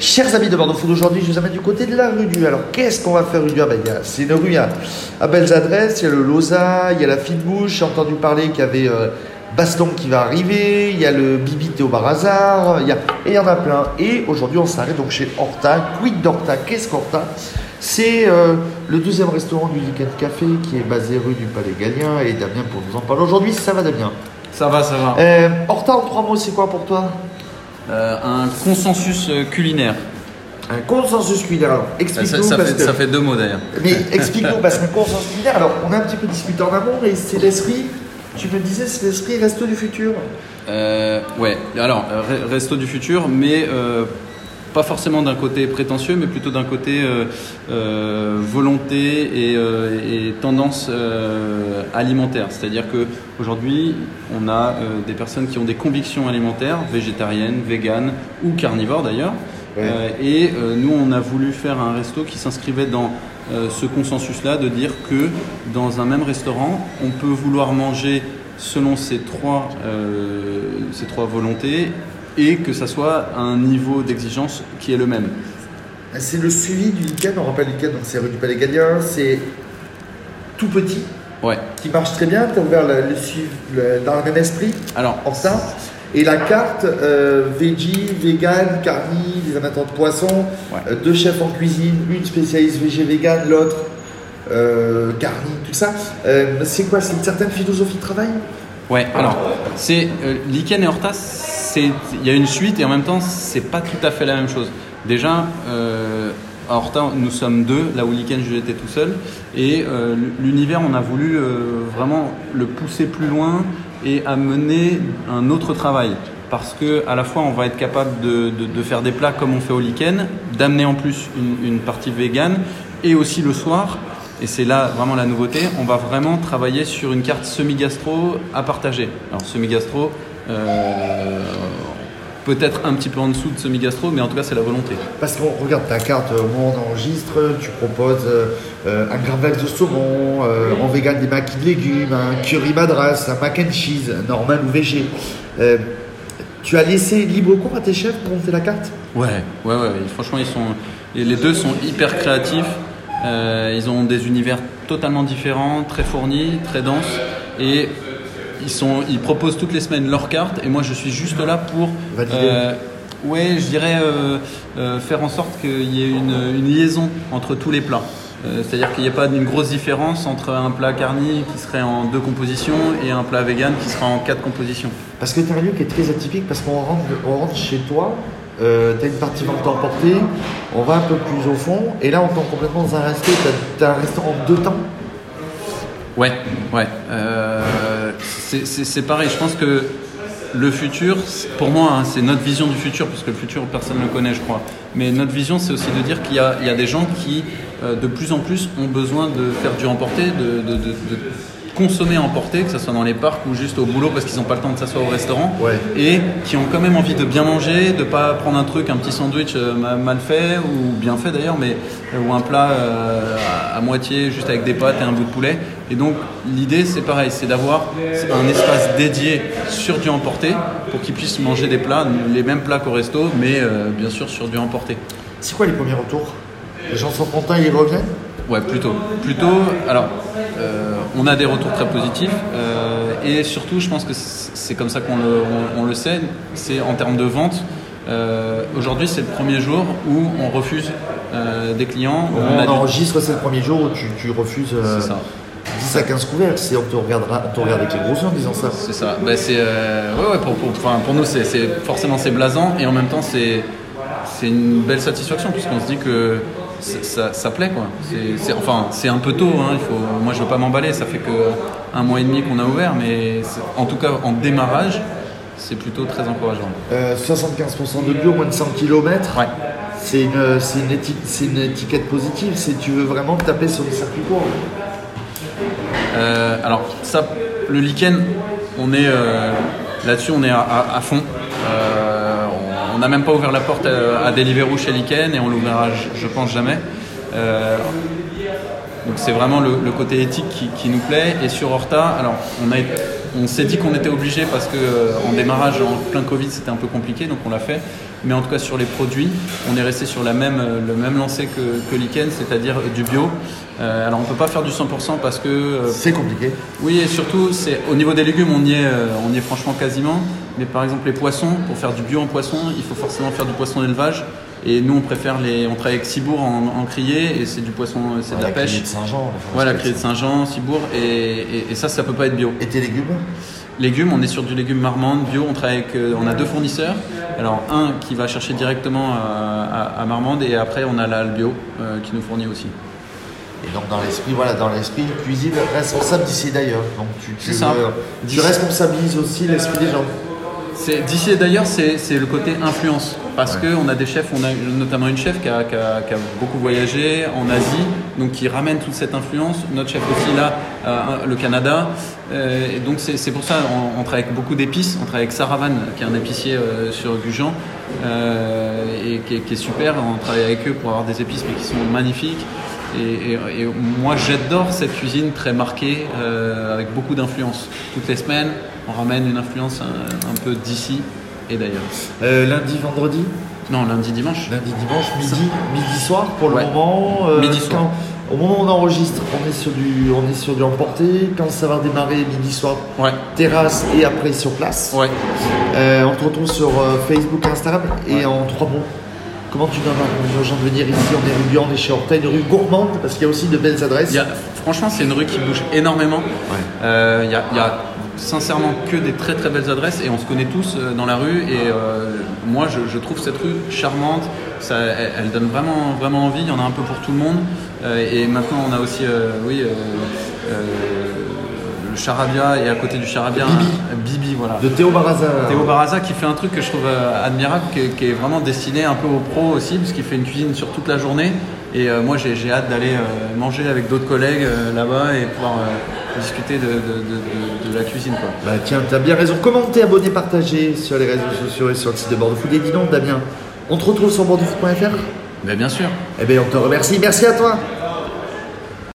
Chers amis de Bordeaux Food, aujourd'hui je vous amène du côté de la rue du. Alors qu'est-ce qu'on va faire rue du ah, ben, C'est une rue à, à, belles adresses, il y a le Loza, il y a la fine bouche, j'ai entendu parler qu'il y avait euh, Baston qui va arriver, il y a le Bibi Théo Barazar, il y a, et il y en a plein. Et aujourd'hui on s'arrête donc chez Horta. Quid d'Horta Qu'est-ce qu'Horta? C'est euh, le deuxième restaurant du Weekend Café qui est basé rue du Palais Galien et Damien pour nous en parler aujourd'hui. Ça va Damien? Ça va, ça va. Euh, Horta en trois mots, c'est quoi pour toi? Euh, un consensus euh, culinaire. Un consensus culinaire. Alors, explique-nous. Ça, parce fait, que... ça fait deux mots d'ailleurs. Mais explique-nous, parce qu'un consensus culinaire, alors on a un petit peu discuté en amont, mais c'est l'esprit, tu me disais, c'est l'esprit resto du futur. Euh, ouais, alors, resto du futur, mais pas forcément d'un côté prétentieux, mais plutôt d'un côté euh, euh, volonté et, euh, et tendance alimentaire. C'est-à-dire que aujourd'hui, on a des personnes qui ont des convictions alimentaires, végétariennes, véganes ou carnivores d'ailleurs. Ouais. et nous, on a voulu faire un resto qui s'inscrivait dans ce consensus-là, de dire que dans un même restaurant, on peut vouloir manger selon ces trois, ces trois volontés et que ça soit un niveau d'exigence qui est le même. C'est le suivi du Lichen, on rappelle Lichen, donc c'est rue du Palais Galien, c'est tout petit, ouais. qui marche très bien, tu as ouvert le, le, le, dans le même esprit, Alors, en ça. Et la carte euh, veggie, vegan, carni, des amateurs de poisson, Ouais. euh, deux chefs en cuisine, une spécialiste végé vegan, l'autre euh, carni, tout ça. Euh, c'est quoi C'est une certaine philosophie de travail? Ouais, alors, c'est euh, Lichen et Horta, c'est- il y a une suite et en même temps, c'est pas tout à fait la même chose. Déjà, euh, à nous sommes deux, là où Lichen, je l'étais tout seul. Et euh, l'univers, on a voulu euh, vraiment le pousser plus loin et amener un autre travail. Parce que à la fois, on va être capable de, faire des plats comme on fait au Lichen, d'amener en plus une, une partie végane, et aussi le soir, et c'est là vraiment la nouveauté, on va vraiment travailler sur une carte semi-gastro à partager. Alors semi-gastro, peut-être un petit peu en dessous de semi-gastro, mais en tout cas c'est la volonté. Parce qu'on regarde ta carte au moment où on enregistre, tu proposes euh, un gravlax de saumon, euh, en vegan des maquis de légumes, un curry madras, un mac and cheese, normal ou végé. Euh, tu as laissé libre cours à tes chefs pour monter la carte? Ouais, ouais, ouais. Franchement, ils sont, les deux sont hyper créatifs. Euh, ils ont des univers totalement différents, très fournis, très denses, et ils sont, ils proposent toutes les semaines leur carte. Et moi, je suis juste là pour, Valider. euh, ouais, je dirais euh, euh, faire en sorte qu'il y ait une, une liaison entre tous les plats. Euh, C'est-à-dire qu'il n'y ait pas une grosse différence entre un plat carni qui serait en deux compositions et un plat vegan qui sera en quatre compositions. Parce que tu as un lieu qui est très atypique, parce qu'on rentre, on rentre chez toi, euh, tu as une partie vente emportée, on va un peu plus au fond, et là on tombe complètement dans un resto, tu as, un restaurant de deux temps. Ouais, ouais. Euh, c'est- pareil, je pense que le futur, pour moi, hein, c'est notre vision du futur, parce que le futur, personne ne le connaît, je crois. Mais notre vision, c'est aussi de dire qu'il y, a- des gens qui, euh, de plus en plus, ont besoin de faire du emporté, de consommer emporté, que ce soit dans les parcs ou juste au boulot parce qu'ils n'ont pas le temps de s'asseoir au restaurant, Ouais. et qui ont quand même envie de bien manger, de pas prendre un truc, un petit sandwich euh, ma- mal fait ou bien fait d'ailleurs, mais euh, ou un plat euh, à, à moitié juste avec des pâtes et un bout de poulet. Et donc l'idée c'est pareil, c'est d'avoir un espace dédié sur du emporté pour qu'ils puissent manger des plats, les mêmes plats qu'au resto, mais euh, bien sûr sur du emporté. C'est quoi les premiers retours? Les gens sont contents, ils reviennent? Ouais, plutôt. Plutôt, alors, euh, on a des retours très positifs euh, et surtout, je pense que c'est c'est comme ça qu'on le, on, on le sait, c'est en termes de vente. Euh, Aujourd'hui, c'est le premier jour où on refuse des clients. On, enregistre, c'est le premier jour où tu, tu refuses C'est ça. 10 à 15 couverts. Si on te regardera, on te regarde avec les gros yeux en disant ça. C'est ça. Bah, c'est, ouais, ouais, pour, pour, enfin, pour nous, c'est, c'est- forcément c'est blasant et en même temps c'est, c'est une belle satisfaction puisqu'on se dit que c'est- ça, ça plaît quoi. C'est, enfin c'est un peu tôt. Hein, il faut, moi je veux pas m'emballer. Ça fait que un mois et demi qu'on a ouvert, mais en tout cas en démarrage, c'est plutôt très encourageant. Euh, 75% de bio, moins de 100 km. Ouais. C'est une, c'est une, éti- c'est une étiquette positive. C'est tu veux vraiment taper sur des circuits courts. Euh, alors ça, le lichen, on est euh, là-dessus, on est à, à- à fond. Euh, on- on n'a même pas ouvert la porte à, à Deliveroo chez Lichen et on l'ouvrira, je, je pense jamais. Euh, donc c'est vraiment le, le côté éthique qui, qui nous plaît. Et sur Horta, alors on a, on s'est dit qu'on était obligé parce que euh, en démarrage, en plein Covid, c'était un peu compliqué, donc on l'a fait. mais en tout cas sur les produits, on est resté sur la même, le même lancé que, que Liken, c'est-à-dire du bio. Euh, alors on peut pas faire du 100% parce que euh, c'est compliqué. Oui et surtout c'est au niveau des légumes on y est euh, on y est franchement quasiment. Mais par exemple les poissons pour faire du bio en poisson il faut forcément faire du poisson d'élevage. Et nous, on préfère les. On travaille avec Cibourg en, en criée et c'est du poisson, c'est de la, pêche. de Saint-Jean. Voilà, la criée de Saint-Jean, Cibourg. Et, et, ça, ça peut pas être bio. Et tes légumes? Légumes, on est sur du légume marmande, bio. On travaille avec, on a deux fournisseurs. Alors un qui va chercher directement à, à, Marmande et après on a la bio qui nous fournit aussi. Et donc dans l'esprit, voilà, dans l'esprit cuisine responsable d'ici d'ailleurs. Donc tu, tu, tu responsabilises aussi l'esprit des gens. D'ici et d'ailleurs, c'est le côté influence. Parce que qu'on a des chefs, on a notamment une chef qui a, qui, a, qui a, beaucoup voyagé en Asie, donc qui ramène toute cette influence. Notre chef aussi là, euh, le Canada. Euh, et donc c'est pour ça, on, on, travaille avec beaucoup d'épices. On travaille avec Saravan, qui est un épicier euh, sur Gujan, et qui, qui, est super. On travaille avec eux pour avoir des épices mais qui sont magnifiques. Et, et, moi, j'adore cette cuisine très marquée, avec beaucoup d'influence. Toutes les semaines, on ramène une influence un, peu d'ici et d'ailleurs. Euh, lundi, vendredi Non, lundi, dimanche. Lundi, dimanche, midi, midi soir pour le moment. Euh, midi soir. au moment où on enregistre, on est sur du, on est sur du emporté. Quand ça va démarrer, midi soir, ouais. terrasse et après sur place. Ouais. Euh, on te retrouve sur Facebook, Instagram et en trois mots. Comment tu donnes aux gens de venir ici On est rue on est chez Horta, une rue gourmande parce qu'il y a aussi de belles adresses. franchement, c'est une rue qui bouge énormément. Euh, il, y a, sincèrement que des très très belles adresses et on se connaît tous euh, dans la rue. Et euh, moi, je, trouve cette rue charmante. Ça, elle, donne vraiment, vraiment envie. Il y en a un peu pour tout le monde. et maintenant, on a aussi, oui le charabia et à côté du charabia Bibi. Bibi voilà de Théo Baraza Théo Baraza qui fait un truc que je trouve euh, admirable qui est, vraiment destiné un peu aux pros aussi parce qu'il fait une cuisine sur toute la journée et euh, moi j'ai hâte d'aller euh, manger avec d'autres collègues là-bas et pouvoir discuter de, de, de, la cuisine quoi. Bah tiens t'as bien raison. Commentez abonnez partagez sur les réseaux sociaux et sur le site de Bordeaux Food? Et dis donc Damien on te retrouve sur bordeauxfoot.fr ben, bien sûr. Eh bien on te remercie. Merci à toi